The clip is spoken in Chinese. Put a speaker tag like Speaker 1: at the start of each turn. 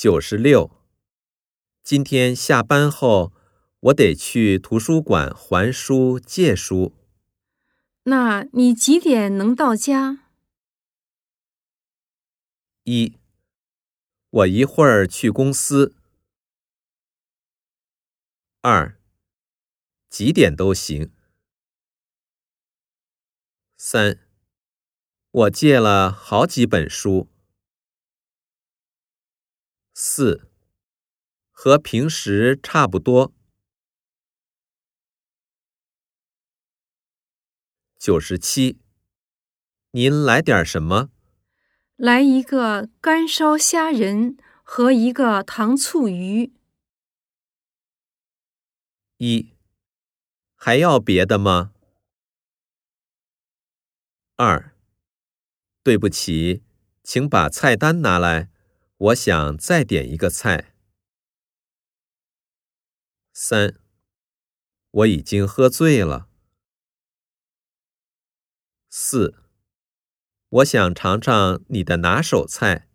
Speaker 1: 九十六。今天下班后，我得去图书馆还书借书。
Speaker 2: 那你几点能到家？
Speaker 1: 一，我一会儿去公司。二，几点都行。三，我借了好几本书。四，和平时差不多。九十七，您来点什么？
Speaker 2: 来一个干烧虾仁和一个糖醋鱼。
Speaker 1: 一，还要别的吗？二，对不起，请把菜单拿来，我想再点一个菜。三，我已经喝醉了。四，我想尝尝你的拿手菜。